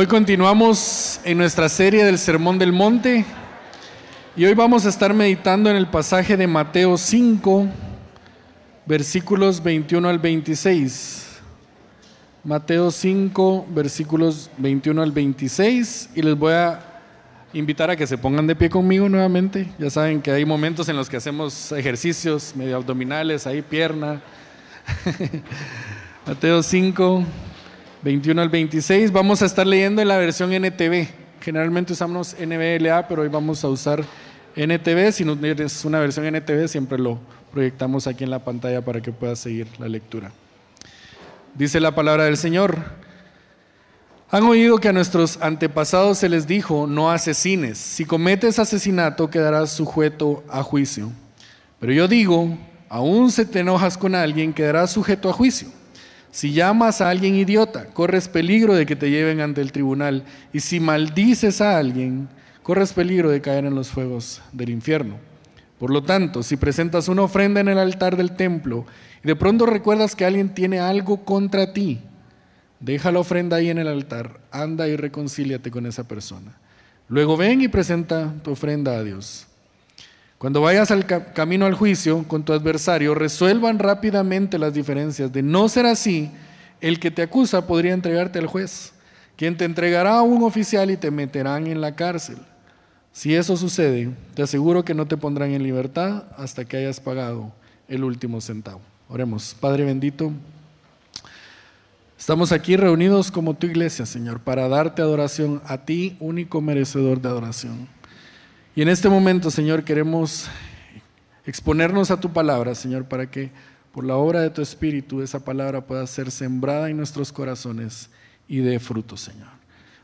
Hoy continuamos en nuestra serie del Sermón del Monte y hoy vamos a estar meditando en el pasaje de Mateo 5, versículos 21 al 26. Mateo 5, versículos 21 al 26 y les voy a invitar a que se pongan de pie conmigo nuevamente. Ya saben que hay momentos en los que hacemos ejercicios medio abdominales, ahí pierna. Mateo 5, 21 al 26. Vamos a estar leyendo en la versión NTV. Generalmente usamos NBLA, pero hoy vamos a usar NTV. Si no tienes una versión NTV, siempre lo proyectamos aquí en la pantalla para que puedas seguir la lectura. Dice la palabra del Señor. Han oído que a nuestros antepasados se les dijo, no asesines. Si cometes asesinato, quedarás sujeto a juicio. Pero yo digo, aún si te enojas con alguien, quedarás sujeto a juicio. Si llamas a alguien idiota, corres peligro de que te lleven ante el tribunal. Y si maldices a alguien, corres peligro de caer en los fuegos del infierno. Por lo tanto, si presentas una ofrenda en el altar del templo y de pronto recuerdas que alguien tiene algo contra ti, deja la ofrenda ahí en el altar, anda y reconcíliate con esa persona. Luego ven y presenta tu ofrenda a Dios. Cuando vayas al camino al juicio con tu adversario, resuelvan rápidamente las diferencias. De no ser así, el que te acusa podría entregarte al juez, quien te entregará a un oficial y te meterán en la cárcel. Si eso sucede, te aseguro que no te pondrán en libertad hasta que hayas pagado el último centavo. Oremos, Padre bendito. Estamos aquí reunidos como tu iglesia, Señor, para darte adoración a ti, único merecedor de adoración. Y en este momento, Señor, queremos exponernos a tu palabra, Señor, para que por la obra de tu Espíritu esa palabra pueda ser sembrada en nuestros corazones y dé fruto, Señor.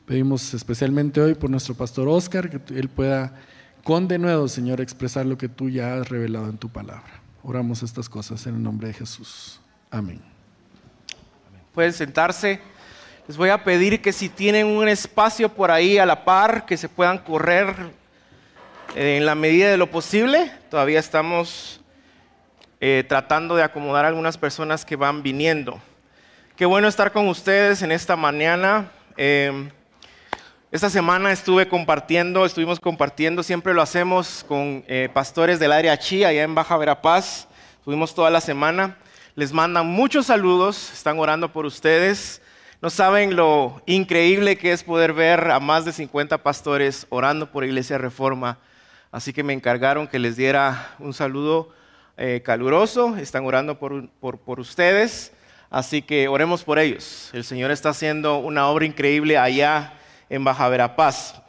Pedimos especialmente hoy por nuestro pastor Oscar, que él pueda con de nuevo, Señor, expresar lo que tú ya has revelado en tu palabra. Oramos estas cosas en el nombre de Jesús. Amén. Pueden sentarse. Les voy a pedir que si tienen un espacio por ahí a la par, que se puedan correr en la medida de lo posible, todavía estamos eh, tratando de acomodar a algunas personas que van viniendo. Qué bueno estar con ustedes en esta mañana. Em, esta semana estuve compartiendo, estuvimos compartiendo, siempre lo hacemos con eh, pastores del área Chi, allá en Baja Verapaz. Estuvimos toda la semana. Les mandan muchos saludos, están orando por ustedes. No saben lo increíble que es poder ver a más de 50 pastores orando por Iglesia Reforma Así que me encargaron que les diera un saludo eh, caluroso. Están orando por, por, ustedes. Así que oremos por ellos. El Señor está haciendo una obra increíble allá en Baja Verapaz.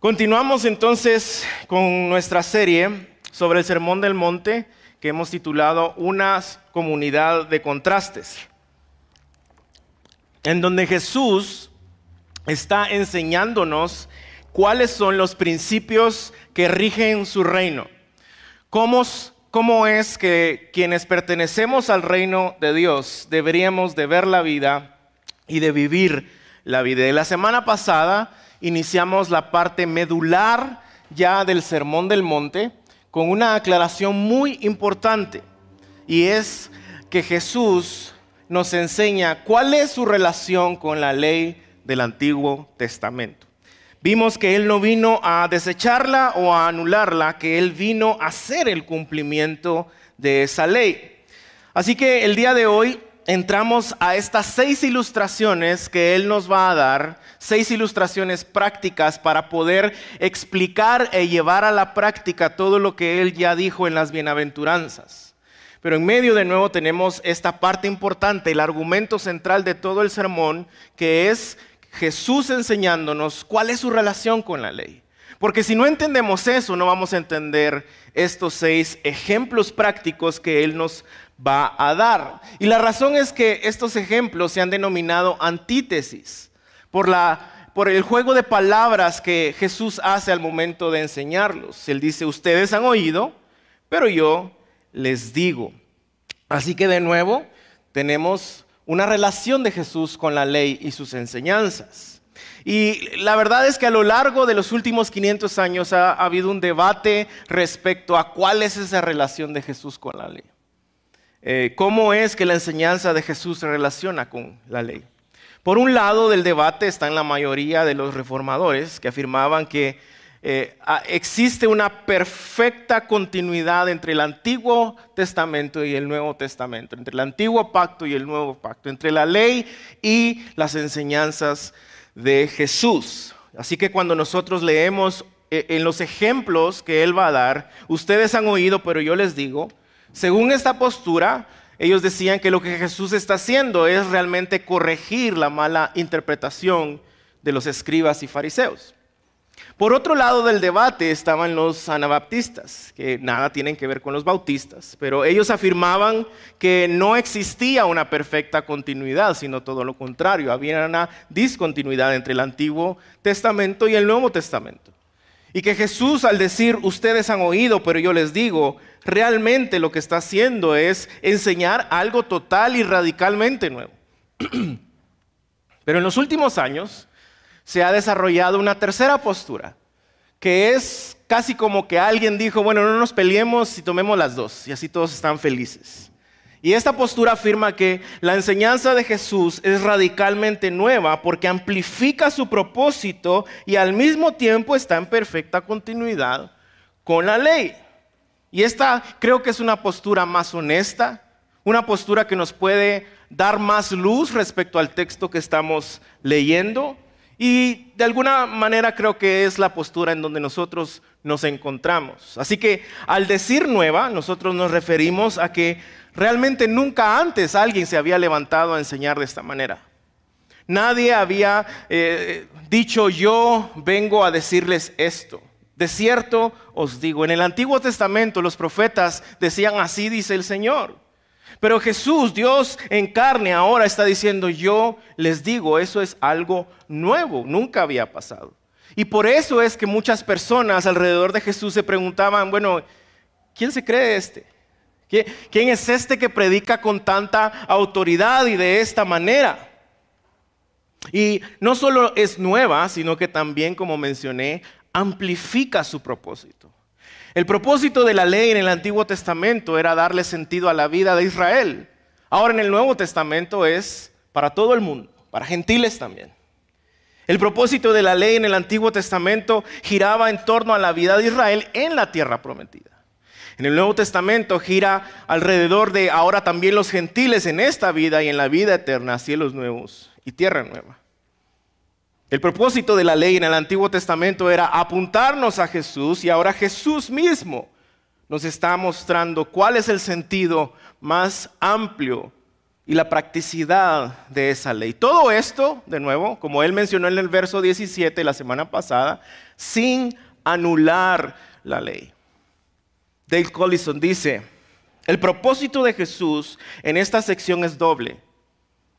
Continuamos entonces con nuestra serie sobre el Sermón del Monte que hemos titulado Una comunidad de contrastes, en donde Jesús está enseñándonos cuáles son los principios que rigen su reino. ¿Cómo, ¿Cómo es que quienes pertenecemos al reino de Dios deberíamos de ver la vida y de vivir la vida? la semana pasada iniciamos la parte medular ya del Sermón del Monte con una aclaración muy importante y es que Jesús nos enseña cuál es su relación con la ley del Antiguo Testamento. Vimos que Él no vino a desecharla o a anularla, que Él vino a hacer el cumplimiento de esa ley. Así que el día de hoy entramos a estas seis ilustraciones que Él nos va a dar, seis ilustraciones prácticas para poder explicar e llevar a la práctica todo lo que Él ya dijo en las bienaventuranzas. Pero en medio de nuevo tenemos esta parte importante, el argumento central de todo el sermón, que es Jesús enseñándonos cuál es su relación con la ley. Porque si no entendemos eso, no vamos a entender estos seis ejemplos prácticos que Él nos va a dar. Y la razón es que estos ejemplos se han denominado antítesis por, la, por el juego de palabras que Jesús hace al momento de enseñarlos. Él dice, ustedes han oído, pero yo les digo. Así que de nuevo tenemos una relación de Jesús con la ley y sus enseñanzas. Y la verdad es que a lo largo de los últimos 500 años ha, habido un debate respecto a cuál es esa relación de Jesús con la ley. Eh, ¿Cómo es que la enseñanza de Jesús se relaciona con la ley? Por un lado del debate están la mayoría de los reformadores que afirmaban que eh, existe una perfecta continuidad entre el Antiguo Testamento y el Nuevo Testamento, entre el Antiguo Pacto y el Nuevo Pacto, entre la ley y las enseñanzas de Jesús. Así que cuando nosotros leemos eh, en los ejemplos que Él va a dar, ustedes han oído, pero yo les digo, según esta postura, ellos decían que lo que Jesús está haciendo es realmente corregir la mala interpretación de los escribas y fariseos. Por otro lado del debate estaban los anabaptistas, que nada tienen que ver con los bautistas, pero ellos afirmaban que no existía una perfecta continuidad, sino todo lo contrario, había una discontinuidad entre el Antiguo Testamento y el Nuevo Testamento. Y que Jesús al decir, ustedes han oído, pero yo les digo, realmente lo que está haciendo es enseñar algo total y radicalmente nuevo. Pero en los últimos años, se ha desarrollado una tercera postura, que es casi como que alguien dijo, bueno, no nos peleemos y tomemos las dos, y así todos están felices. Y esta postura afirma que la enseñanza de Jesús es radicalmente nueva porque amplifica su propósito y al mismo tiempo está en perfecta continuidad con la ley. Y esta creo que es una postura más honesta, una postura que nos puede dar más luz respecto al texto que estamos leyendo y de alguna manera creo que es la postura en donde nosotros nos encontramos. Así que al decir nueva, nosotros nos referimos a que realmente nunca antes alguien se había levantado a enseñar de esta manera. Nadie había eh, dicho yo vengo a decirles esto. De cierto os digo, en el Antiguo Testamento los profetas decían así dice el Señor. Pero Jesús, Dios en carne, ahora está diciendo, yo les digo, eso es algo nuevo, nunca había pasado. Y por eso es que muchas personas alrededor de Jesús se preguntaban, bueno, ¿quién se cree este? ¿Quién es este que predica con tanta autoridad y de esta manera? Y no solo es nueva, sino que también, como mencioné, amplifica su propósito. El propósito de la ley en el Antiguo Testamento era darle sentido a la vida de Israel. Ahora en el Nuevo Testamento es para todo el mundo, para gentiles también. El propósito de la ley en el Antiguo Testamento giraba en torno a la vida de Israel en la tierra prometida. En el Nuevo Testamento gira alrededor de ahora también los gentiles en esta vida y en la vida eterna, cielos nuevos y tierra nueva. El propósito de la ley en el Antiguo Testamento era apuntarnos a Jesús y ahora Jesús mismo nos está mostrando cuál es el sentido más amplio y la practicidad de esa ley. Todo esto, de nuevo, como él mencionó en el verso 17 la semana pasada, sin anular la ley. Dale Collison dice, el propósito de Jesús en esta sección es doble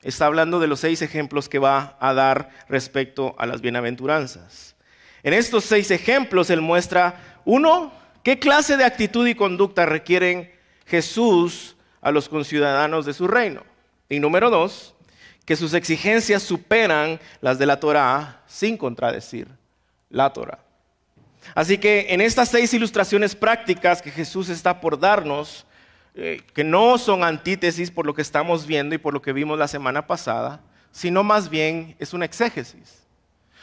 está hablando de los seis ejemplos que va a dar respecto a las bienaventuranzas. En estos seis ejemplos él muestra, uno, qué clase de actitud y conducta requieren Jesús a los conciudadanos de su reino. Y número dos, que sus exigencias superan las de la Torah sin contradecir la Torah. Así que en estas seis ilustraciones prácticas que Jesús está por darnos, eh, que no son antítesis por lo que estamos viendo y por lo que vimos la semana pasada, sino más bien es una exégesis.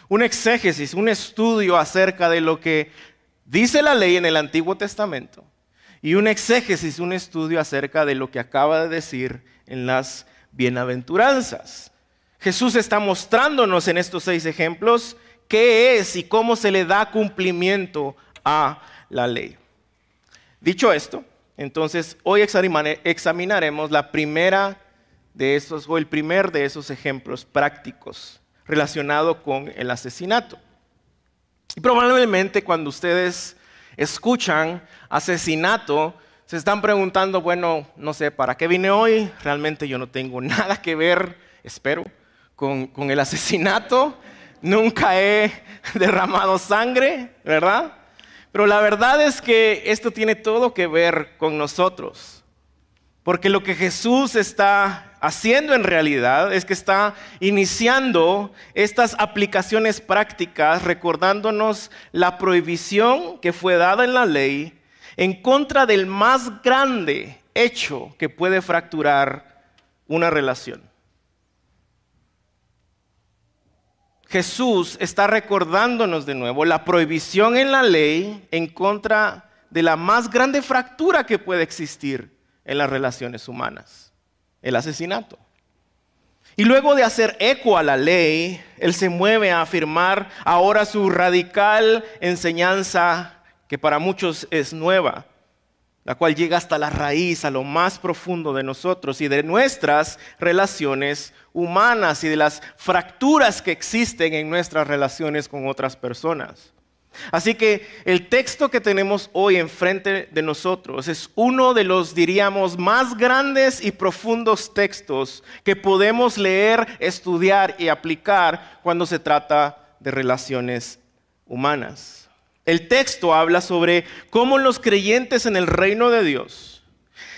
Un exégesis, un estudio acerca de lo que dice la ley en el Antiguo Testamento y un exégesis, un estudio acerca de lo que acaba de decir en las bienaventuranzas. Jesús está mostrándonos en estos seis ejemplos qué es y cómo se le da cumplimiento a la ley. Dicho esto, entonces, hoy examinaremos la primera de esos, o el primer de esos ejemplos prácticos relacionado con el asesinato. Y probablemente cuando ustedes escuchan asesinato, se están preguntando, bueno, no sé, ¿para qué vine hoy? Realmente yo no tengo nada que ver, espero, con, con el asesinato. Nunca he derramado sangre, ¿verdad? Pero la verdad es que esto tiene todo que ver con nosotros. Porque lo que Jesús está haciendo en realidad es que está iniciando estas aplicaciones prácticas recordándonos la prohibición que fue dada en la ley en contra del más grande hecho que puede fracturar una relación. Jesús está recordándonos de nuevo la prohibición en la ley en contra de la más grande fractura que puede existir en las relaciones humanas, el asesinato. Y luego de hacer eco a la ley, Él se mueve a afirmar ahora su radical enseñanza, que para muchos es nueva, la cual llega hasta la raíz, a lo más profundo de nosotros y de nuestras relaciones humanas y de las fracturas que existen en nuestras relaciones con otras personas. Así que el texto que tenemos hoy enfrente de nosotros es uno de los, diríamos, más grandes y profundos textos que podemos leer, estudiar y aplicar cuando se trata de relaciones humanas. El texto habla sobre cómo los creyentes en el reino de Dios,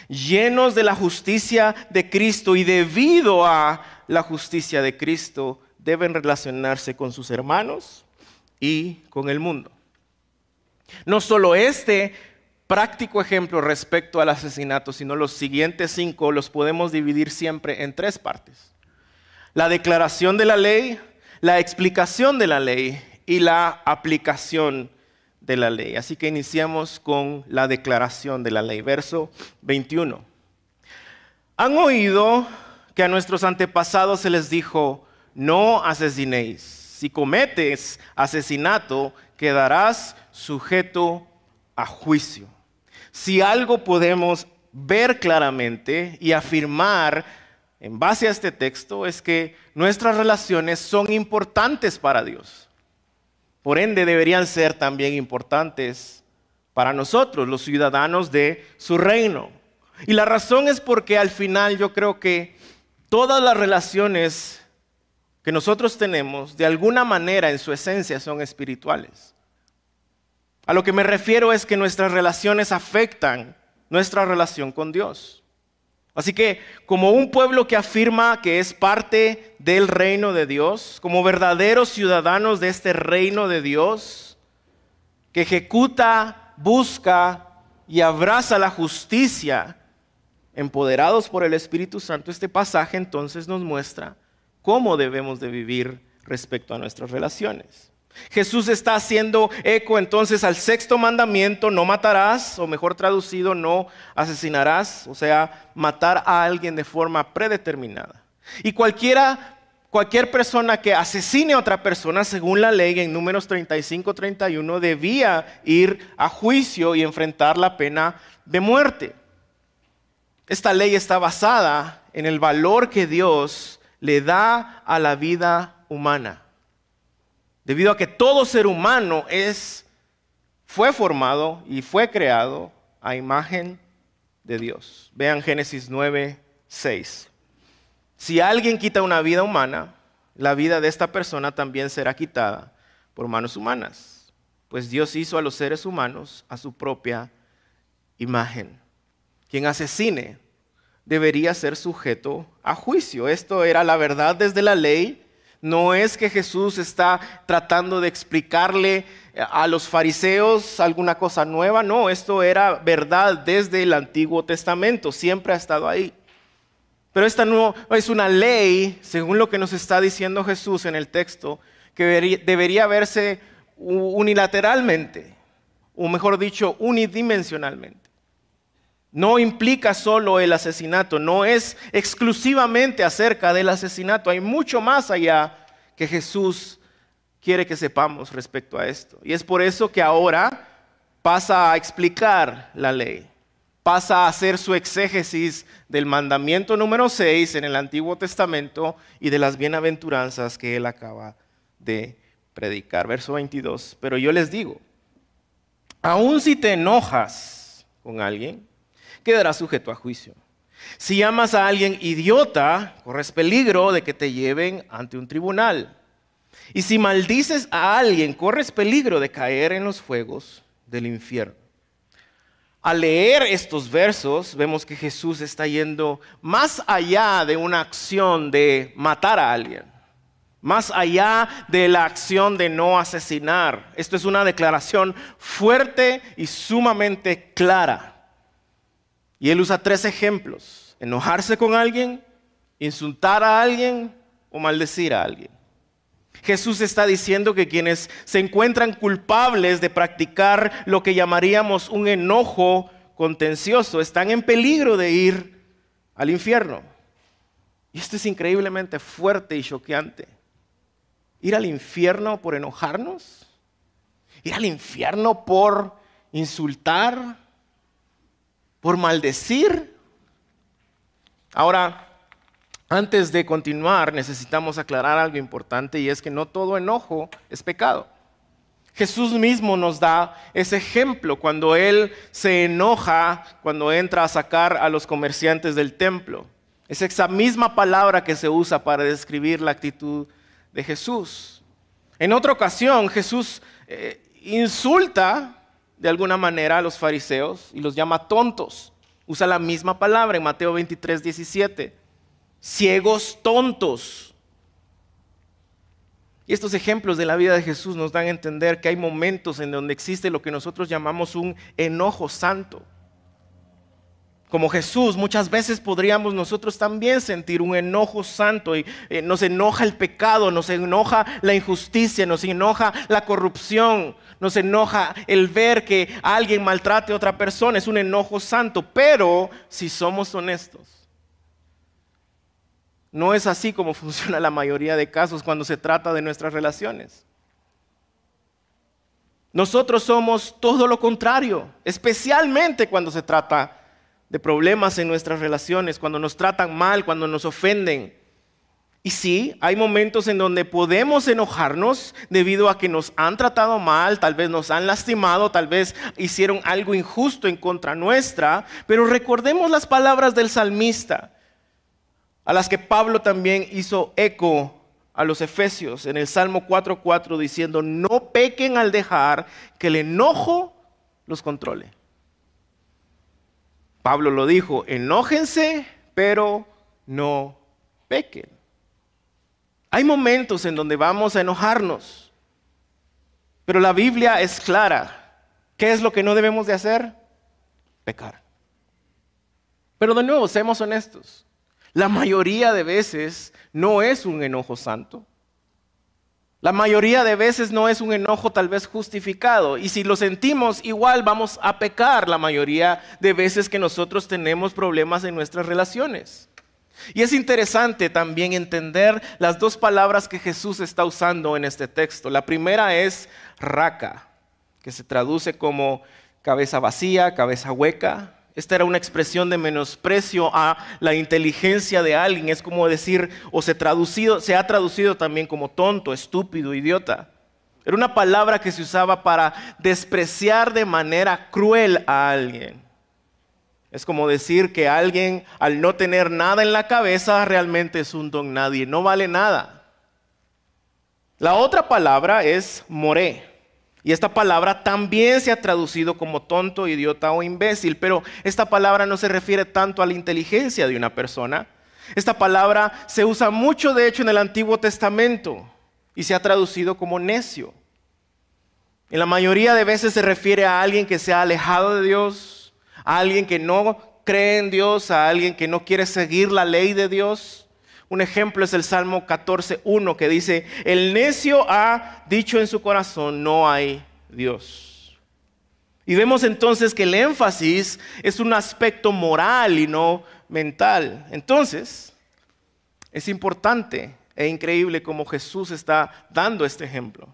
llenos de la justicia de Cristo y debido a la justicia de Cristo, deben relacionarse con sus hermanos, y con el mundo. No solo este práctico ejemplo respecto al asesinato, sino los siguientes cinco los podemos dividir siempre en tres partes. La declaración de la ley, la explicación de la ley y la aplicación de la ley. Así que iniciamos con la declaración de la ley, verso 21. Han oído que a nuestros antepasados se les dijo, no asesinéis si cometes asesinato, quedarás sujeto a juicio. Si algo podemos ver claramente y afirmar en base a este texto es que nuestras relaciones son importantes para Dios. Por ende, deberían ser también importantes para nosotros, los ciudadanos de su reino. Y la razón es porque al final yo creo que todas las relaciones que nosotros tenemos, de alguna manera en su esencia son espirituales. A lo que me refiero es que nuestras relaciones afectan nuestra relación con Dios. Así que como un pueblo que afirma que es parte del reino de Dios, como verdaderos ciudadanos de este reino de Dios, que ejecuta, busca y abraza la justicia, empoderados por el Espíritu Santo, este pasaje entonces nos muestra cómo debemos de vivir respecto a nuestras relaciones. Jesús está haciendo eco entonces al sexto mandamiento, no matarás, o mejor traducido, no asesinarás, o sea, matar a alguien de forma predeterminada. Y cualquiera, cualquier persona que asesine a otra persona, según la ley en números 35-31, debía ir a juicio y enfrentar la pena de muerte. Esta ley está basada en el valor que Dios le da a la vida humana. Debido a que todo ser humano es, fue formado y fue creado a imagen de Dios. Vean Génesis 9, 6. Si alguien quita una vida humana, la vida de esta persona también será quitada por manos humanas, pues Dios hizo a los seres humanos a su propia imagen. Quien asesine debería ser sujeto a juicio. Esto era la verdad desde la ley. No es que Jesús está tratando de explicarle a los fariseos alguna cosa nueva, no, esto era verdad desde el Antiguo Testamento, siempre ha estado ahí. Pero esta no es una ley, según lo que nos está diciendo Jesús en el texto, que debería verse unilateralmente, o mejor dicho, unidimensionalmente no implica solo el asesinato, no es exclusivamente acerca del asesinato, hay mucho más allá que Jesús quiere que sepamos respecto a esto. Y es por eso que ahora pasa a explicar la ley, pasa a hacer su exégesis del mandamiento número 6 en el Antiguo Testamento y de las bienaventuranzas que él acaba de predicar. Verso 22, pero yo les digo, aun si te enojas con alguien, quedará sujeto a juicio. Si llamas a alguien idiota, corres peligro de que te lleven ante un tribunal. Y si maldices a alguien, corres peligro de caer en los fuegos del infierno. Al leer estos versos, vemos que Jesús está yendo más allá de una acción de matar a alguien, más allá de la acción de no asesinar. Esto es una declaración fuerte y sumamente clara. Y él usa tres ejemplos. Enojarse con alguien, insultar a alguien o maldecir a alguien. Jesús está diciendo que quienes se encuentran culpables de practicar lo que llamaríamos un enojo contencioso están en peligro de ir al infierno. Y esto es increíblemente fuerte y choqueante. Ir al infierno por enojarnos. Ir al infierno por insultar. Por maldecir. Ahora, antes de continuar, necesitamos aclarar algo importante y es que no todo enojo es pecado. Jesús mismo nos da ese ejemplo cuando Él se enoja, cuando entra a sacar a los comerciantes del templo. Es esa misma palabra que se usa para describir la actitud de Jesús. En otra ocasión, Jesús eh, insulta de alguna manera a los fariseos y los llama tontos. Usa la misma palabra en Mateo 23, 17 ciegos tontos. Y estos ejemplos de la vida de Jesús nos dan a entender que hay momentos en donde existe lo que nosotros llamamos un enojo santo. Como Jesús, muchas veces podríamos nosotros también sentir un enojo santo y eh, nos enoja el pecado, nos enoja la injusticia, nos enoja la corrupción, nos enoja el ver que alguien maltrate a otra persona, es un enojo santo, pero si somos honestos, no es así como funciona la mayoría de casos cuando se trata de nuestras relaciones. Nosotros somos todo lo contrario, especialmente cuando se trata de problemas en nuestras relaciones, cuando nos tratan mal, cuando nos ofenden. Y sí, hay momentos en donde podemos enojarnos debido a que nos han tratado mal, tal vez nos han lastimado, tal vez hicieron algo injusto en contra nuestra, pero recordemos las palabras del salmista a las que Pablo también hizo eco a los efesios en el Salmo 4.4 diciendo, no pequen al dejar que el enojo los controle. Pablo lo dijo, enójense, pero no pequen. Hay momentos en donde vamos a enojarnos, pero la Biblia es clara. ¿Qué es lo que no debemos de hacer? Pecar. Pero de nuevo, seamos honestos. La mayoría de veces no es un enojo santo. La mayoría de veces no es un enojo tal vez justificado. Y si lo sentimos, igual vamos a pecar la mayoría de veces que nosotros tenemos problemas en nuestras relaciones. Y es interesante también entender las dos palabras que Jesús está usando en este texto. La primera es raca, que se traduce como cabeza vacía, cabeza hueca. Esta era una expresión de menosprecio a la inteligencia de alguien. Es como decir, o se, traducido, se ha traducido también como tonto, estúpido, idiota. Era una palabra que se usaba para despreciar de manera cruel a alguien. Es como decir que alguien al no tener nada en la cabeza realmente es un don nadie, no vale nada. La otra palabra es moré. Y esta palabra también se ha traducido como tonto, idiota o imbécil, pero esta palabra no se refiere tanto a la inteligencia de una persona. Esta palabra se usa mucho, de hecho, en el Antiguo Testamento y se ha traducido como necio. En la mayoría de veces se refiere a alguien que se ha alejado de Dios, a alguien que no cree en Dios, a alguien que no quiere seguir la ley de Dios. Un ejemplo es el Salmo 14.1 que dice, el necio ha dicho en su corazón, no hay Dios. Y vemos entonces que el énfasis es un aspecto moral y no mental. Entonces, es importante e increíble como Jesús está dando este ejemplo.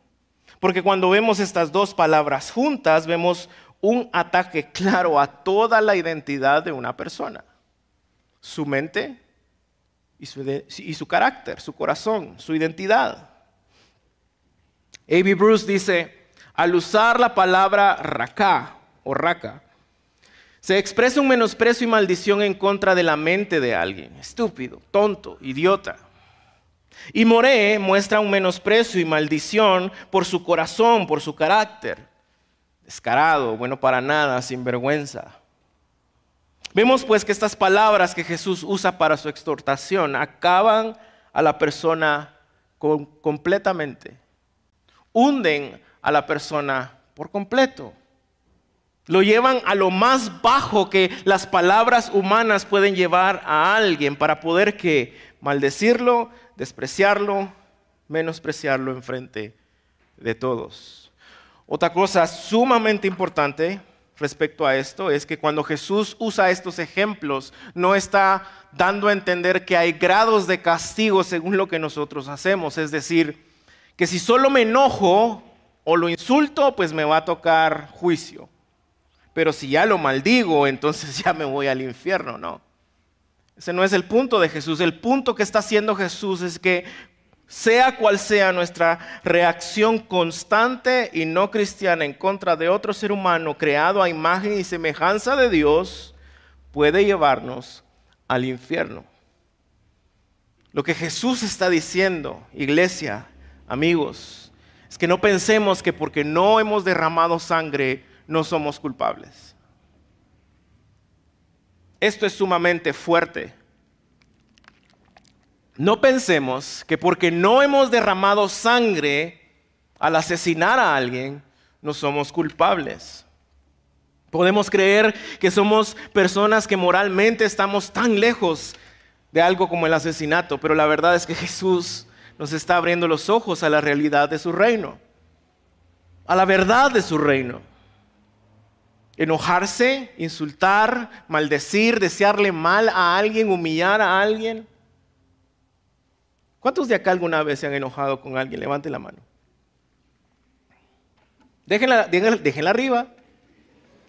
Porque cuando vemos estas dos palabras juntas, vemos un ataque claro a toda la identidad de una persona. Su mente, y su, carácter, su corazón, su identidad. A.B. Bruce dice, al usar la palabra raká o raka, se expresa un menosprecio y maldición en contra de la mente de alguien, estúpido, tonto, idiota. Y Moré muestra un menosprecio y maldición por su corazón, por su carácter, descarado, bueno para nada, sin vergüenza. Vemos pues que estas palabras que Jesús usa para su exhortación acaban a la persona completamente, hunden a la persona por completo. Lo llevan a lo más bajo que las palabras humanas pueden llevar a alguien para poder que maldecirlo, despreciarlo menospreciarlo en frente de todos. Otra cosa sumamente importante respecto a esto es que cuando Jesús usa estos ejemplos, no está dando a entender que hay grados de castigo según lo que nosotros hacemos. Es decir, que si solo me enojo o lo insulto, pues me va a tocar juicio. Pero si ya lo maldigo, entonces ya me voy al infierno, ¿no? Ese no es el punto de Jesús. El punto que está haciendo Jesús es que sea cual sea nuestra reacción constante y no cristiana en contra de otro ser humano creado a imagen y semejanza de Dios, puede llevarnos al infierno. Lo que Jesús está diciendo, iglesia, amigos, es que no pensemos que porque no hemos derramado sangre no somos culpables. Esto es sumamente fuerte no pensemos que porque no hemos derramado sangre al asesinar a alguien, no somos culpables. Podemos creer que somos personas que moralmente estamos tan lejos de algo como el asesinato, pero la verdad es que Jesús nos está abriendo los ojos a la realidad de su reino, a la verdad de su reino. Enojarse, insultar, maldecir, desearle mal a alguien, humillar a alguien, ¿Cuántos de acá alguna vez se han enojado con alguien? Levante la mano. Déjenla, arriba,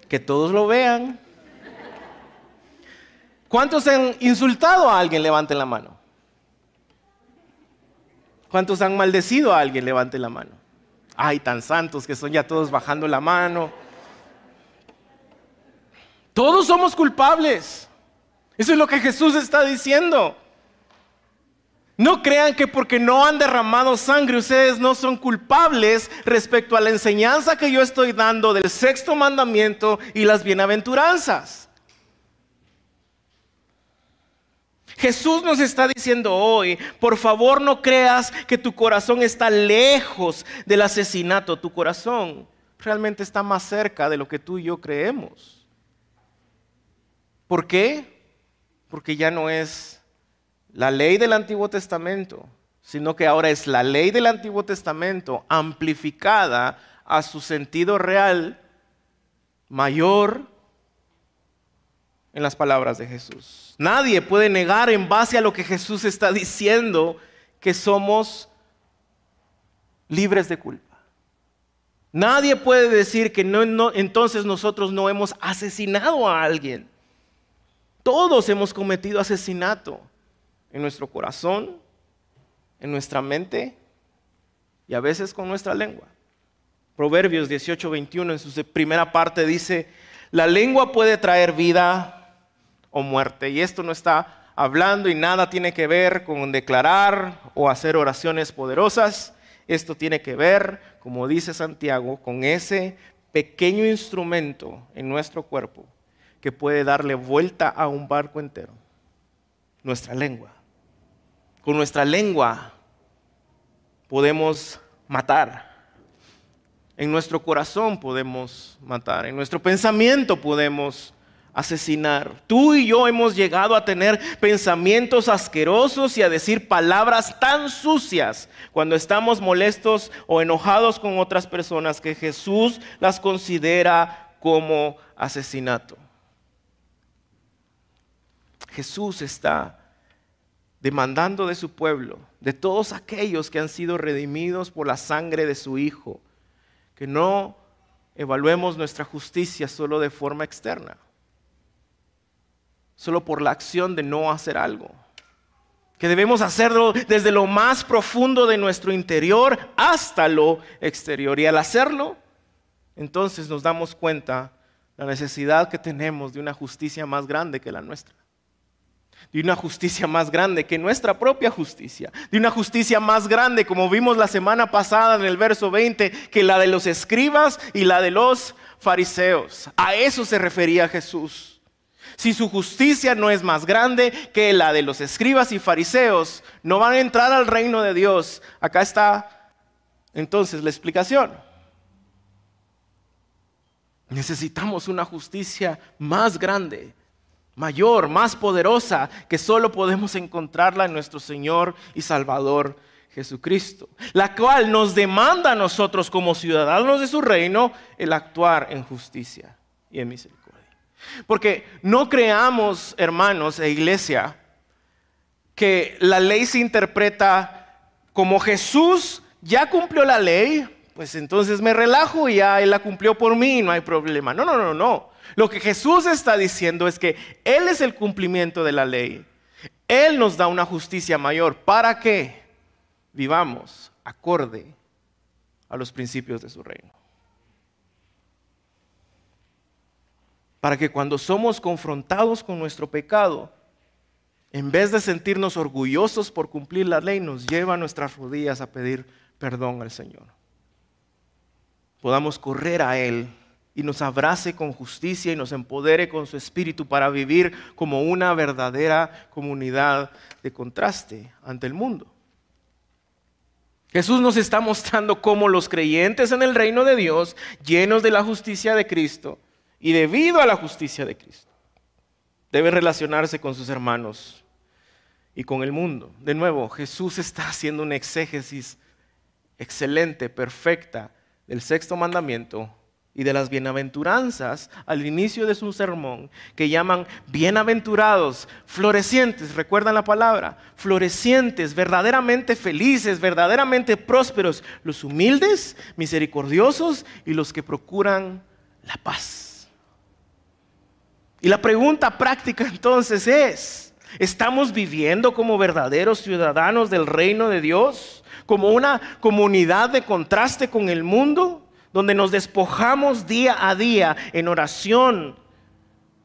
que todos lo vean. ¿Cuántos han insultado a alguien? Levanten la mano. ¿Cuántos han maldecido a alguien? Levanten la mano. Ay, tan santos que son ya todos bajando la mano. Todos somos culpables. Eso es lo que Jesús está diciendo. No crean que porque no han derramado sangre ustedes no son culpables respecto a la enseñanza que yo estoy dando del sexto mandamiento y las bienaventuranzas. Jesús nos está diciendo hoy, por favor no creas que tu corazón está lejos del asesinato, tu corazón realmente está más cerca de lo que tú y yo creemos. ¿Por qué? Porque ya no es la ley del Antiguo Testamento, sino que ahora es la ley del Antiguo Testamento amplificada a su sentido real mayor en las palabras de Jesús. Nadie puede negar en base a lo que Jesús está diciendo que somos libres de culpa. Nadie puede decir que entonces nosotros no hemos asesinado a alguien. Todos hemos cometido asesinato en nuestro corazón, en nuestra mente y a veces con nuestra lengua. Proverbios 18, 21 en su primera parte dice, la lengua puede traer vida o muerte. Y esto no está hablando y nada tiene que ver con declarar o hacer oraciones poderosas. Esto tiene que ver, como dice Santiago, con ese pequeño instrumento en nuestro cuerpo que puede darle vuelta a un barco entero, nuestra lengua. Con nuestra lengua podemos matar. En nuestro corazón podemos matar. En nuestro pensamiento podemos asesinar. Tú y yo hemos llegado a tener pensamientos asquerosos y a decir palabras tan sucias cuando estamos molestos o enojados con otras personas que Jesús las considera como asesinato. Jesús está demandando de su pueblo, de todos aquellos que han sido redimidos por la sangre de su Hijo, que no evaluemos nuestra justicia solo de forma externa, solo por la acción de no hacer algo, que debemos hacerlo desde lo más profundo de nuestro interior hasta lo exterior. Y al hacerlo, entonces nos damos cuenta la necesidad que tenemos de una justicia más grande que la nuestra de una justicia más grande que nuestra propia justicia, de una justicia más grande, como vimos la semana pasada en el verso 20, que la de los escribas y la de los fariseos. A eso se refería Jesús. Si su justicia no es más grande que la de los escribas y fariseos, no van a entrar al reino de Dios. Acá está entonces la explicación. Necesitamos una justicia más grande mayor, más poderosa, que solo podemos encontrarla en nuestro Señor y Salvador Jesucristo, la cual nos demanda a nosotros como ciudadanos de su reino el actuar en justicia y en misericordia. Porque no creamos, hermanos e iglesia, que la ley se interpreta como Jesús ya cumplió la ley, pues entonces me relajo y ya Él la cumplió por mí, no hay problema. No, no, no, no. Lo que Jesús está diciendo es que Él es el cumplimiento de la ley. Él nos da una justicia mayor. ¿Para que Vivamos acorde a los principios de su reino. Para que cuando somos confrontados con nuestro pecado, en vez de sentirnos orgullosos por cumplir la ley, nos lleva a nuestras rodillas a pedir perdón al Señor. Podamos correr a Él y nos abrace con justicia y nos empodere con su espíritu para vivir como una verdadera comunidad de contraste ante el mundo. Jesús nos está mostrando cómo los creyentes en el reino de Dios, llenos de la justicia de Cristo y debido a la justicia de Cristo, deben relacionarse con sus hermanos y con el mundo. De nuevo, Jesús está haciendo una exégesis excelente, perfecta del sexto mandamiento y de las bienaventuranzas al inicio de su sermón, que llaman bienaventurados, florecientes, recuerdan la palabra, florecientes, verdaderamente felices, verdaderamente prósperos, los humildes, misericordiosos y los que procuran la paz. Y la pregunta práctica entonces es, ¿estamos viviendo como verdaderos ciudadanos del reino de Dios? ¿Como una comunidad de contraste con el mundo? Donde nos despojamos día a día en oración,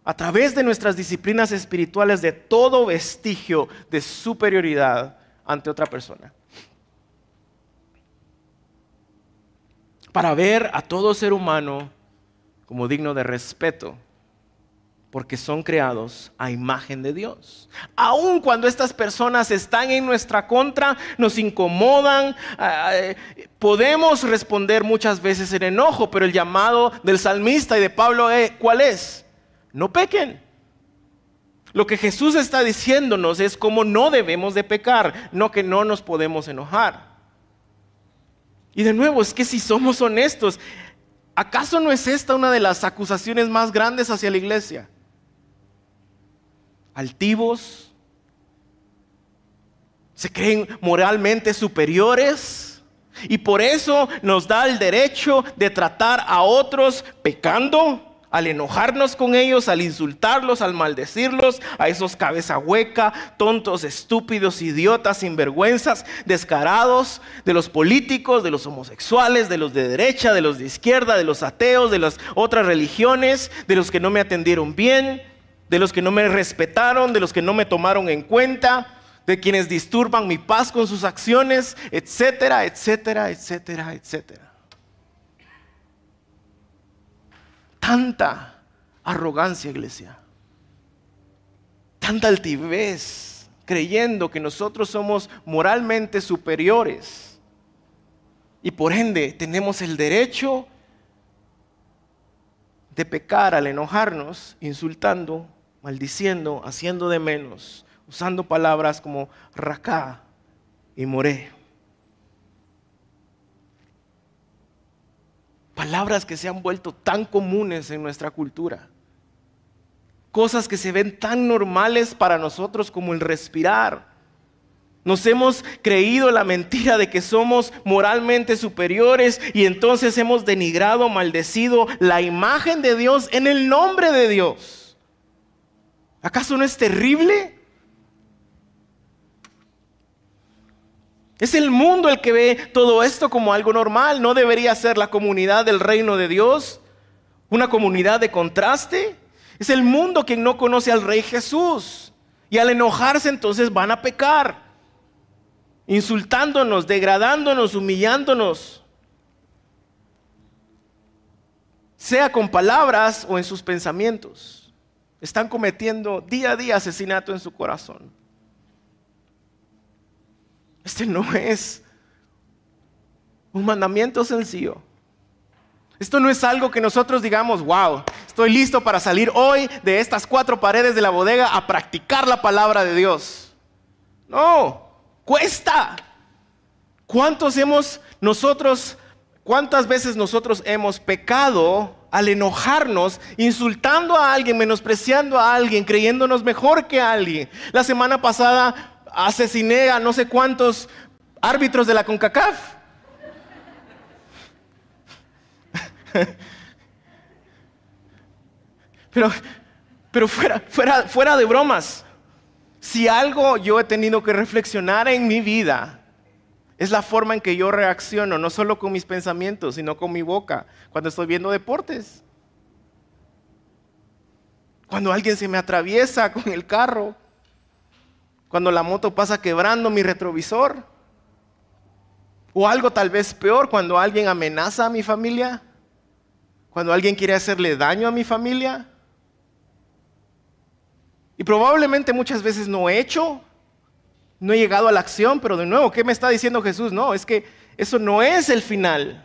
a través de nuestras disciplinas espirituales, de todo vestigio de superioridad ante otra persona. Para ver a todo ser humano como digno de respeto porque son creados a imagen de Dios. Aun cuando estas personas están en nuestra contra, nos incomodan, ah, eh, podemos responder muchas veces en enojo, pero el llamado del salmista y de Pablo, es, ¿cuál es? No pequen. Lo que Jesús está diciéndonos es cómo no debemos de pecar, no que no nos podemos enojar. Y de nuevo, es que si somos honestos, ¿acaso no es esta una de las acusaciones más grandes hacia la iglesia? altivos, se creen moralmente superiores y por eso nos da el derecho de tratar a otros pecando, al enojarnos con ellos, al insultarlos, al maldecirlos, a esos cabeza hueca, tontos, estúpidos, idiotas, sinvergüenzas, descarados, de los políticos, de los homosexuales, de los de derecha, de los de izquierda, de los ateos, de las otras religiones, de los que no me atendieron bien, de los que no me respetaron, de los que no me tomaron en cuenta, de quienes disturban mi paz con sus acciones, etcétera, etcétera, etcétera, etcétera. Tanta arrogancia, iglesia. Tanta altivez, creyendo que nosotros somos moralmente superiores. Y por ende tenemos el derecho de pecar al enojarnos, insultando maldiciendo, haciendo de menos, usando palabras como racá y moré. Palabras que se han vuelto tan comunes en nuestra cultura. Cosas que se ven tan normales para nosotros como el respirar. Nos hemos creído la mentira de que somos moralmente superiores y entonces hemos denigrado, maldecido la imagen de Dios en el nombre de Dios. ¿Acaso no es terrible? Es el mundo el que ve todo esto como algo normal. ¿No debería ser la comunidad del reino de Dios? ¿Una comunidad de contraste? Es el mundo quien no conoce al Rey Jesús. Y al enojarse entonces van a pecar. Insultándonos, degradándonos, humillándonos. Sea con palabras o en sus pensamientos. Están cometiendo día a día asesinato en su corazón. Este no es un mandamiento sencillo. Esto no es algo que nosotros digamos, wow, estoy listo para salir hoy de estas cuatro paredes de la bodega a practicar la palabra de Dios. No, cuesta. ¿Cuántos hemos nosotros, cuántas veces nosotros hemos pecado al enojarnos, insultando a alguien, menospreciando a alguien, creyéndonos mejor que alguien? La semana pasada asesiné a no sé cuántos árbitros de la CONCACAF. Pero, pero fuera, fuera, fuera de bromas, si algo yo he tenido que reflexionar en mi vida, es la forma en que yo reacciono, no solo con mis pensamientos, sino con mi boca, cuando estoy viendo deportes. Cuando alguien se me atraviesa con el carro, cuando la moto pasa quebrando mi retrovisor, o algo tal vez peor, cuando alguien amenaza a mi familia, cuando alguien quiere hacerle daño a mi familia. Y probablemente muchas veces no he hecho, no he llegado a la acción, pero de nuevo, ¿qué me está diciendo Jesús? No, es que eso no es el final.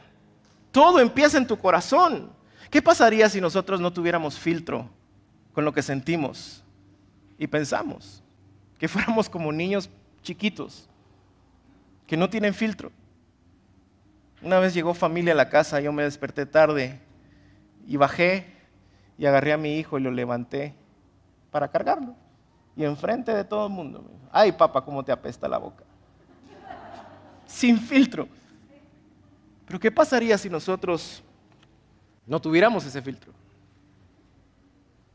Todo empieza en tu corazón. ¿Qué pasaría si nosotros no tuviéramos filtro con lo que sentimos y pensamos? Que fuéramos como niños chiquitos, que no tienen filtro. Una vez llegó familia a la casa, yo me desperté tarde y bajé y agarré a mi hijo y lo levanté para cargarlo. Y enfrente de todo el mundo, ay papá, cómo te apesta la boca. Sin filtro. Pero ¿qué pasaría si nosotros no tuviéramos ese filtro?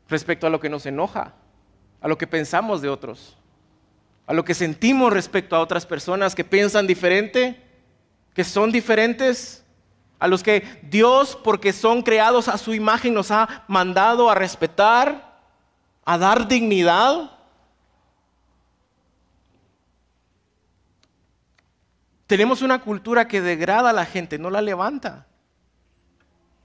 Respecto a lo que nos enoja, a lo que pensamos de otros, a lo que sentimos respecto a otras personas que piensan diferente, que son diferentes, a los que Dios, porque son creados a su imagen, nos ha mandado a respetar, a dar dignidad. Tenemos una cultura que degrada a la gente, no la levanta.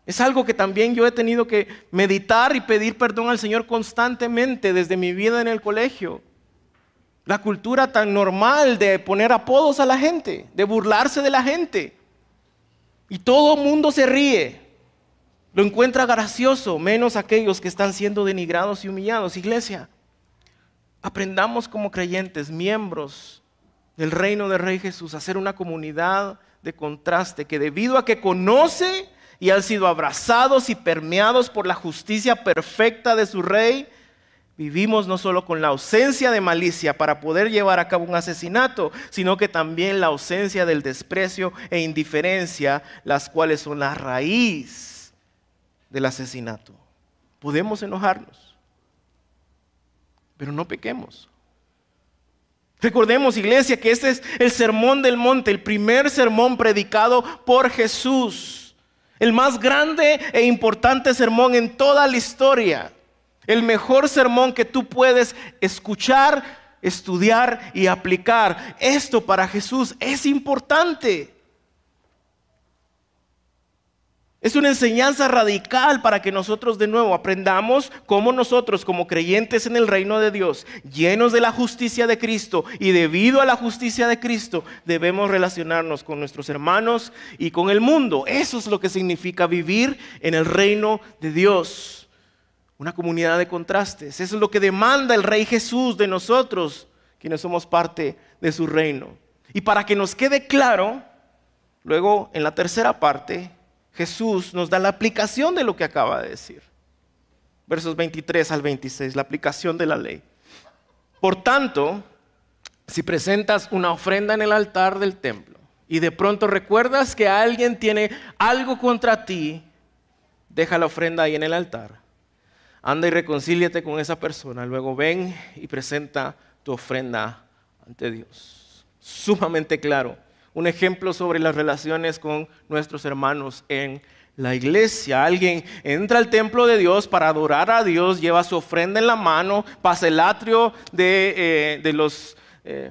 Es algo que también yo he tenido que meditar y pedir perdón al Señor constantemente desde mi vida en el colegio. La cultura tan normal de poner apodos a la gente, de burlarse de la gente. Y todo el mundo se ríe. Lo encuentra gracioso, menos aquellos que están siendo denigrados y humillados. Iglesia, aprendamos como creyentes, miembros del reino del Rey Jesús, a ser una comunidad de contraste que debido a que conoce y han sido abrazados y permeados por la justicia perfecta de su Rey, vivimos no solo con la ausencia de malicia para poder llevar a cabo un asesinato, sino que también la ausencia del desprecio e indiferencia, las cuales son la raíz del asesinato. Podemos enojarnos, pero no pequemos. Recordemos, iglesia, que este es el sermón del monte, el primer sermón predicado por Jesús. El más grande e importante sermón en toda la historia. El mejor sermón que tú puedes escuchar, estudiar y aplicar. Esto para Jesús es importante. Es una enseñanza radical para que nosotros de nuevo aprendamos cómo nosotros como creyentes en el reino de Dios, llenos de la justicia de Cristo y debido a la justicia de Cristo, debemos relacionarnos con nuestros hermanos y con el mundo. Eso es lo que significa vivir en el reino de Dios. Una comunidad de contrastes. Eso es lo que demanda el Rey Jesús de nosotros, quienes somos parte de su reino. Y para que nos quede claro, luego en la tercera parte, Jesús nos da la aplicación de lo que acaba de decir. Versos 23 al 26, la aplicación de la ley. Por tanto, si presentas una ofrenda en el altar del templo y de pronto recuerdas que alguien tiene algo contra ti, deja la ofrenda ahí en el altar. Anda y reconcíliate con esa persona. Luego ven y presenta tu ofrenda ante Dios. Sumamente claro un ejemplo sobre las relaciones con nuestros hermanos en la iglesia. Alguien entra al templo de Dios para adorar a Dios, lleva su ofrenda en la mano, pasa el atrio de, eh, los... Eh,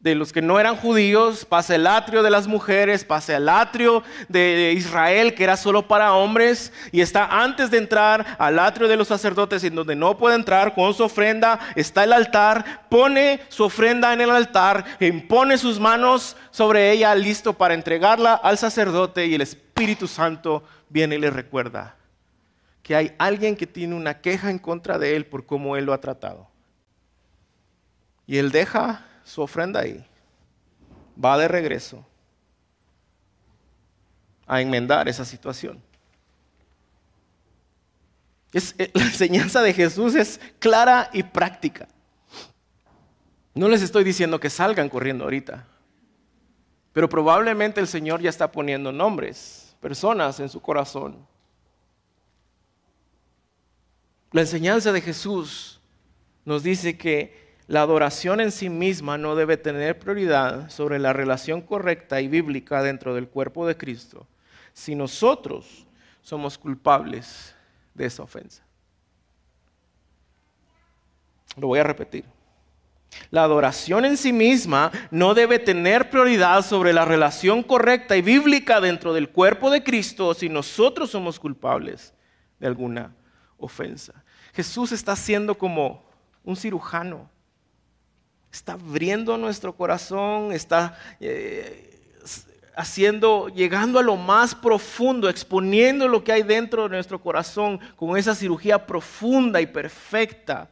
de los que no eran judíos, pasa el atrio de las mujeres, pasa el atrio de Israel, que era solo para hombres, y está antes de entrar al atrio de los sacerdotes, en donde no puede entrar con su ofrenda, está el altar, pone su ofrenda en el altar, impone sus manos sobre ella, listo para entregarla al sacerdote, y el Espíritu Santo viene y le recuerda que hay alguien que tiene una queja en contra de él por cómo él lo ha tratado. Y él deja su ofrenda ahí, va de regreso a enmendar esa situación. Eh, la enseñanza de Jesús es clara y práctica. No les estoy diciendo que salgan corriendo ahorita, pero probablemente el Señor ya está poniendo nombres, personas en su corazón. La enseñanza de Jesús nos dice que la adoración en sí misma no debe tener prioridad sobre la relación correcta y bíblica dentro del cuerpo de Cristo si nosotros somos culpables de esa ofensa. Lo voy a repetir. La adoración en sí misma no debe tener prioridad sobre la relación correcta y bíblica dentro del cuerpo de Cristo si nosotros somos culpables de alguna ofensa. Jesús está siendo como un cirujano. Está abriendo nuestro corazón, está eh, haciendo, llegando a lo más profundo, exponiendo lo que hay dentro de nuestro corazón con esa cirugía profunda y perfecta.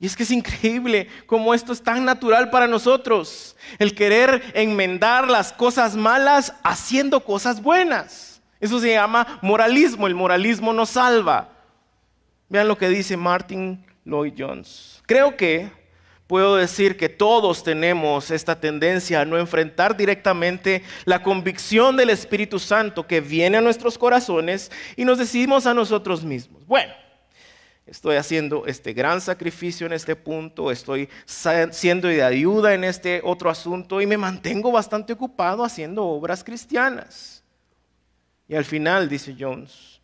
Y es que es increíble cómo esto es tan natural para nosotros, el querer enmendar las cosas malas haciendo cosas buenas. Eso se llama moralismo, el moralismo nos salva. Vean lo que dice Martin Lloyd Jones. Creo que puedo decir que todos tenemos esta tendencia a no enfrentar directamente la convicción del Espíritu Santo que viene a nuestros corazones y nos decidimos a nosotros mismos. Bueno, estoy haciendo este gran sacrificio en este punto, estoy siendo de ayuda en este otro asunto y me mantengo bastante ocupado haciendo obras cristianas. Y al final, dice Jones,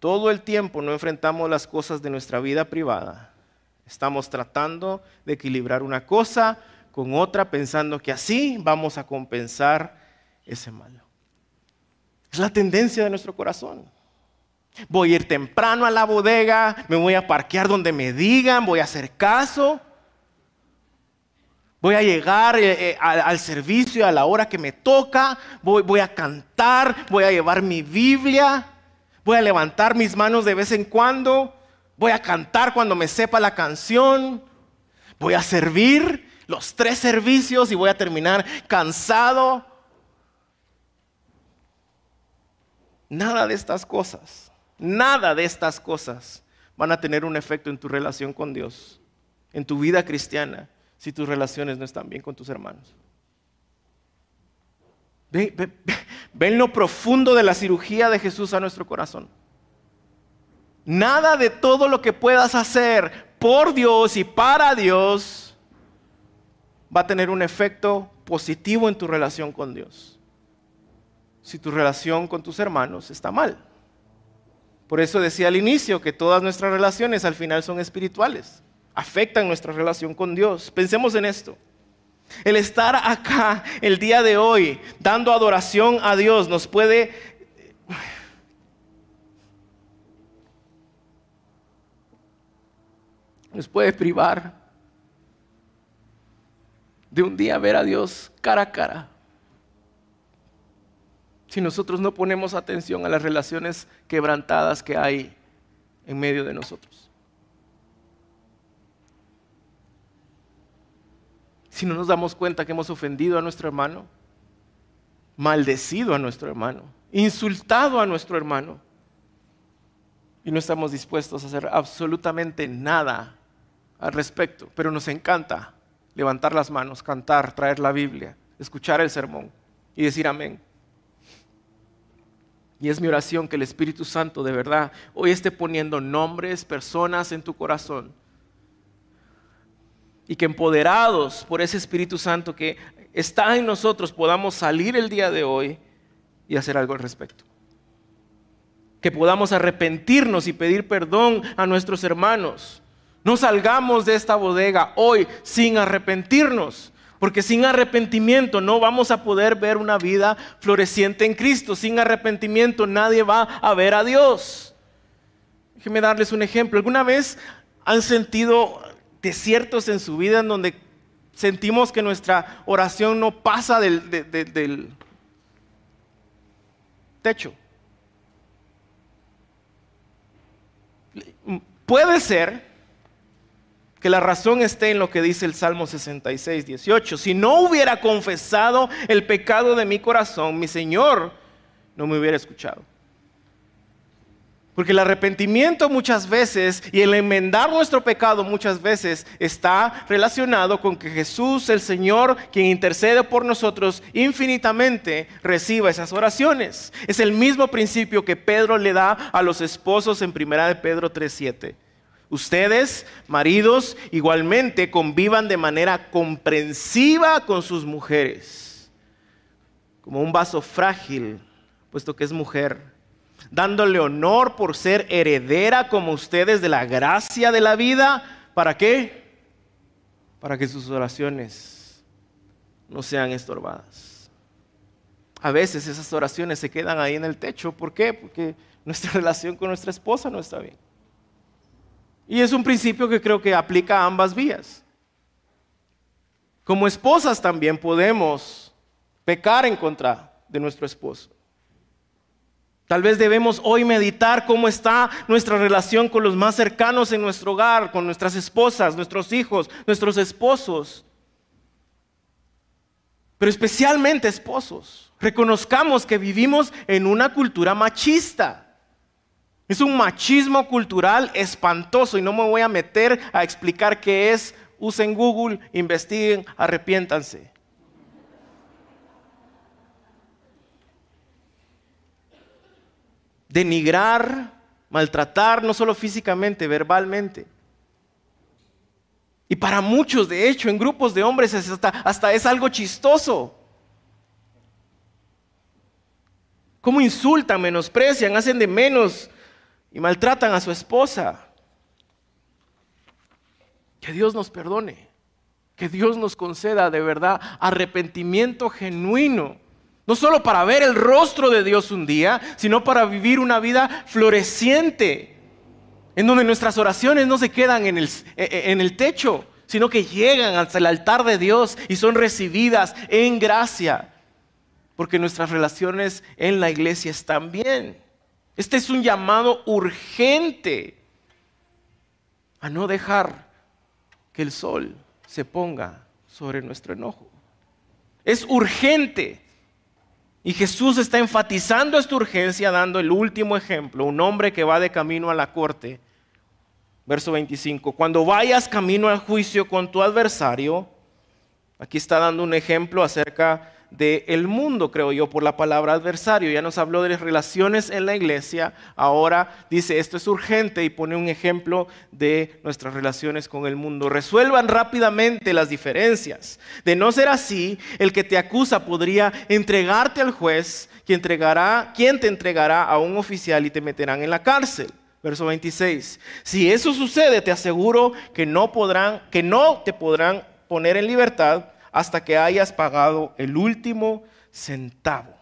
todo el tiempo no enfrentamos las cosas de nuestra vida privada. Estamos tratando de equilibrar una cosa con otra pensando que así vamos a compensar ese mal. Es la tendencia de nuestro corazón. Voy a ir temprano a la bodega, me voy a parquear donde me digan, voy a hacer caso. Voy a llegar eh, eh, al, servicio a la hora que me toca, voy a cantar, voy a llevar mi Biblia voy a levantar mis manos de vez en cuando, voy a cantar cuando me sepa la canción, voy a servir los tres servicios y voy a terminar cansado. Nada de estas cosas, nada de estas cosas van a tener un efecto en tu relación con Dios, en tu vida cristiana, si tus relaciones no están bien con tus hermanos. Ven, lo profundo de la cirugía de Jesús a nuestro corazón. Nada de todo lo que puedas hacer por Dios y para Dios va a tener un efecto positivo en tu relación con Dios. Si tu relación con tus hermanos está mal. Por eso decía al inicio que todas nuestras relaciones al final son espirituales. Afectan nuestra relación con Dios. Pensemos en esto. El estar acá el día de hoy dando adoración a Dios nos puede... Nos puede privar de un día ver a Dios cara a cara. Si nosotros no ponemos atención a las relaciones quebrantadas que hay en medio de nosotros. si no nos damos cuenta que hemos ofendido a nuestro hermano, maldecido a nuestro hermano, insultado a nuestro hermano, y no estamos dispuestos a hacer absolutamente nada al respecto, pero nos encanta levantar las manos, cantar, traer la Biblia, escuchar el sermón y decir amén. Y es mi oración que el Espíritu Santo de verdad hoy esté poniendo nombres, personas en tu corazón y que empoderados por ese Espíritu Santo que está en nosotros podamos salir el día de hoy y hacer algo al respecto. Que podamos arrepentirnos y pedir perdón a nuestros hermanos. No salgamos de esta bodega hoy sin arrepentirnos, porque sin arrepentimiento no vamos a poder ver una vida floreciente en Cristo. Sin arrepentimiento nadie va a ver a Dios. Déjenme darles un ejemplo. ¿Alguna vez han sentido desiertos en su vida en donde sentimos que nuestra oración no pasa del, techo. Puede ser que la razón esté en lo que dice el Salmo 66, 18. Si no hubiera confesado el pecado de mi corazón, mi Señor no me hubiera escuchado. Porque el arrepentimiento muchas veces y el enmendar nuestro pecado muchas veces está relacionado con que Jesús, el Señor, quien intercede por nosotros infinitamente, reciba esas oraciones. Es el mismo principio que Pedro le da a los esposos en 1 de Pedro 3.7. Ustedes, maridos, igualmente convivan de manera comprensiva con sus mujeres, como un vaso frágil, puesto que es mujer dándole honor por ser heredera como ustedes de la gracia de la vida. ¿Para qué? Para que sus oraciones no sean estorbadas. A veces esas oraciones se quedan ahí en el techo. ¿Por qué? Porque nuestra relación con nuestra esposa no está bien. Y es un principio que creo que aplica a ambas vías. Como esposas también podemos pecar en contra de nuestro esposo. Tal vez debemos hoy meditar cómo está nuestra relación con los más cercanos en nuestro hogar, con nuestras esposas, nuestros hijos, nuestros esposos. Pero especialmente esposos. Reconozcamos que vivimos en una cultura machista. Es un machismo cultural espantoso y no me voy a meter a explicar qué es. Usen Google, investiguen, arrepiéntanse. denigrar, maltratar, no solo físicamente, verbalmente. Y para muchos, de hecho, en grupos de hombres hasta, es algo chistoso. ¿Cómo insultan, menosprecian, hacen de menos y maltratan a su esposa? Que Dios nos perdone, que Dios nos conceda de verdad arrepentimiento genuino no solo para ver el rostro de Dios un día, sino para vivir una vida floreciente, en donde nuestras oraciones no se quedan en el, en el techo, sino que llegan hasta el altar de Dios y son recibidas en gracia, porque nuestras relaciones en la iglesia están bien. Este es un llamado urgente a no dejar que el sol se ponga sobre nuestro enojo. Es urgente y Jesús está enfatizando esta urgencia dando el último ejemplo, un hombre que va de camino a la corte. Verso 25, cuando vayas camino al juicio con tu adversario, aquí está dando un ejemplo acerca del mundo, creo yo, por la palabra adversario. Ya nos habló de las relaciones en la iglesia, ahora dice esto es urgente y pone un ejemplo de nuestras relaciones con el mundo. Resuelvan rápidamente las diferencias. De no ser así, el que te acusa podría entregarte al juez, quien, entregará, quien te entregará a un oficial y te meterán en la cárcel. Verso 26. Si eso sucede, te aseguro que no podrán, que no te podrán poner en libertad hasta que hayas pagado el último centavo.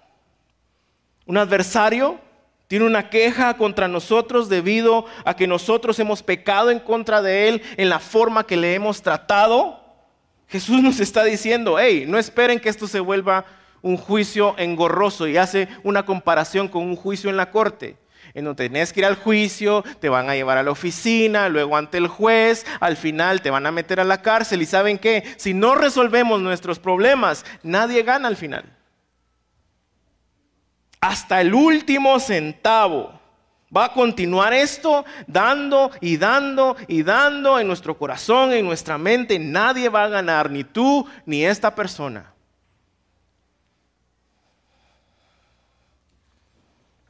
Un adversario tiene una queja contra nosotros debido a que nosotros hemos pecado en contra de él en la forma que le hemos tratado. Jesús nos está diciendo, hey, no esperen que esto se vuelva un juicio engorroso y hace una comparación con un juicio en la corte en donde tenés que ir al juicio, te van a llevar a la oficina, luego ante el juez, al final te van a meter a la cárcel y saben qué, si no resolvemos nuestros problemas, nadie gana al final. Hasta el último centavo. Va a continuar esto dando y dando y dando en nuestro corazón, en nuestra mente. Nadie va a ganar, ni tú ni esta persona.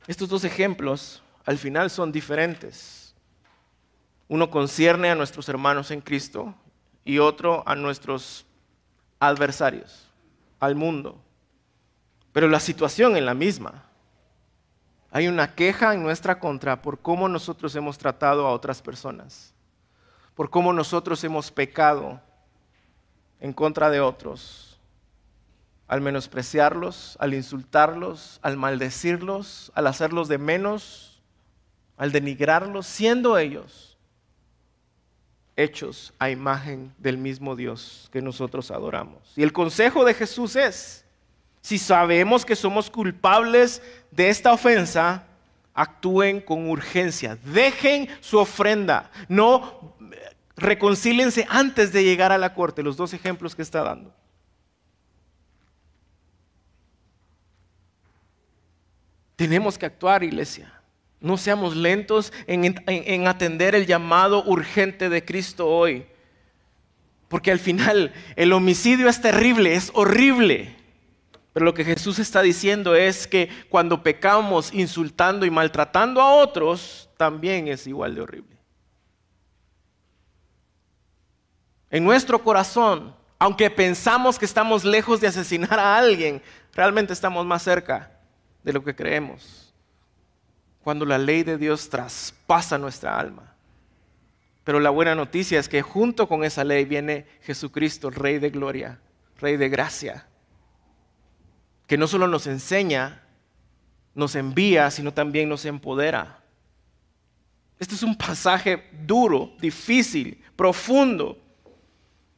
Estos dos ejemplos al final son diferentes. Uno concierne a nuestros hermanos en Cristo y otro a nuestros adversarios, al mundo. Pero la situación es la misma. Hay una queja en nuestra contra por cómo nosotros hemos tratado a otras personas, por cómo nosotros hemos pecado en contra de otros, al menospreciarlos, al insultarlos, al maldecirlos, al hacerlos de menos, al denigrarlos, siendo ellos hechos a imagen del mismo Dios que nosotros adoramos. Y el consejo de Jesús es, si sabemos que somos culpables de esta ofensa, actúen con urgencia, dejen su ofrenda, no reconcílense antes de llegar a la corte, los dos ejemplos que está dando. Tenemos que actuar, iglesia. No seamos lentos en, atender el llamado urgente de Cristo hoy. Porque al final el homicidio es terrible, es horrible. Pero lo que Jesús está diciendo es que cuando pecamos insultando y maltratando a otros, también es igual de horrible. En nuestro corazón, aunque pensamos que estamos lejos de asesinar a alguien, realmente estamos más cerca de lo que creemos cuando la ley de Dios traspasa nuestra alma. Pero la buena noticia es que junto con esa ley viene Jesucristo, Rey de Gloria, Rey de Gracia, que no solo nos enseña, nos envía, sino también nos empodera. Este es un pasaje duro, difícil, profundo.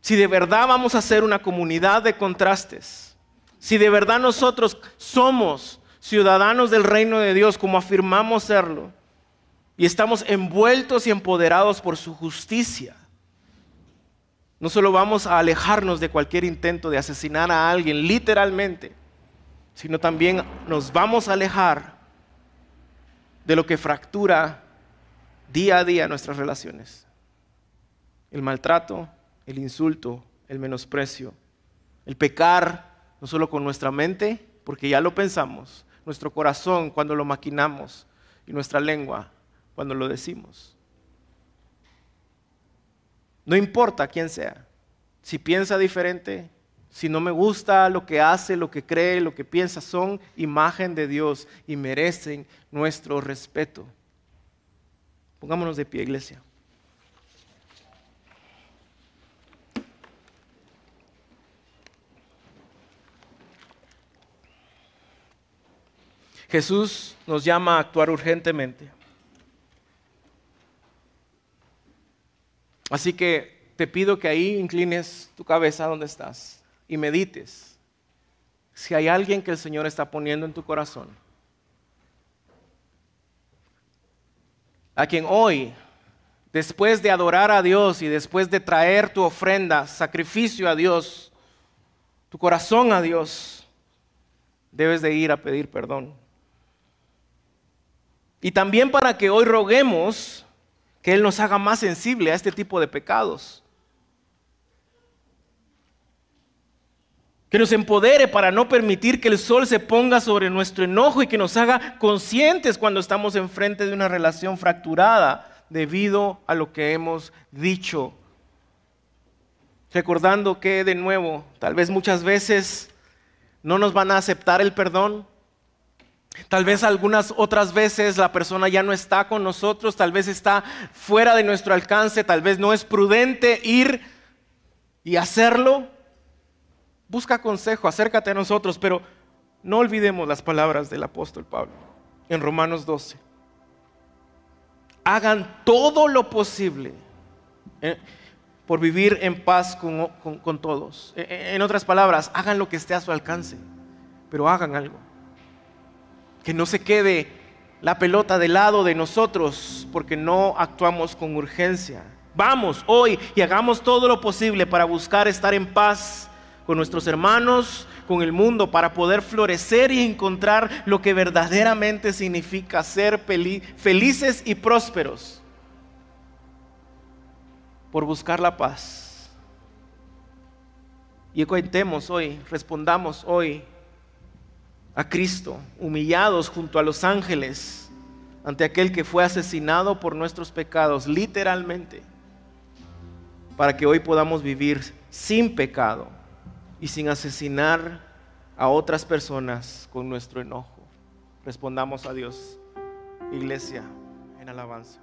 Si de verdad vamos a ser una comunidad de contrastes, si de verdad nosotros somos ciudadanos del reino de Dios como afirmamos serlo, y estamos envueltos y empoderados por su justicia, no solo vamos a alejarnos de cualquier intento de asesinar a alguien literalmente, sino también nos vamos a alejar de lo que fractura día a día nuestras relaciones. El maltrato, el insulto, el menosprecio, el pecar, no solo con nuestra mente, porque ya lo pensamos, nuestro corazón cuando lo maquinamos y nuestra lengua cuando lo decimos. No importa quién sea, si piensa diferente, si no me gusta lo que hace, lo que cree, lo que piensa, son imagen de Dios y merecen nuestro respeto. Pongámonos de pie, iglesia. Jesús nos llama a actuar urgentemente. Así que te pido que ahí inclines tu cabeza donde estás y medites si hay alguien que el Señor está poniendo en tu corazón. A quien hoy, después de adorar a Dios y después de traer tu ofrenda, sacrificio a Dios, tu corazón a Dios, debes de ir a pedir perdón. Y también para que hoy roguemos que Él nos haga más sensible a este tipo de pecados. Que nos empodere para no permitir que el sol se ponga sobre nuestro enojo y que nos haga conscientes cuando estamos enfrente de una relación fracturada debido a lo que hemos dicho. Recordando que de nuevo, tal vez muchas veces no nos van a aceptar el perdón, Tal vez algunas otras veces la persona ya no está con nosotros, tal vez está fuera de nuestro alcance, tal vez no es prudente ir y hacerlo. Busca consejo, acércate a nosotros, pero no olvidemos las palabras del apóstol Pablo en Romanos 12. Hagan todo lo posible eh, por vivir en paz con, todos. E, e, en otras palabras, hagan lo que esté a su alcance, pero hagan algo que no se quede la pelota del lado de nosotros porque no actuamos con urgencia. Vamos hoy y hagamos todo lo posible para buscar estar en paz con nuestros hermanos, con el mundo, para poder florecer y encontrar lo que verdaderamente significa ser felices y prósperos. Por buscar la paz. Y cuentemos hoy, respondamos hoy a Cristo, humillados junto a los ángeles ante aquel que fue asesinado por nuestros pecados, literalmente, para que hoy podamos vivir sin pecado y sin asesinar a otras personas con nuestro enojo. Respondamos a Dios, iglesia, en alabanza.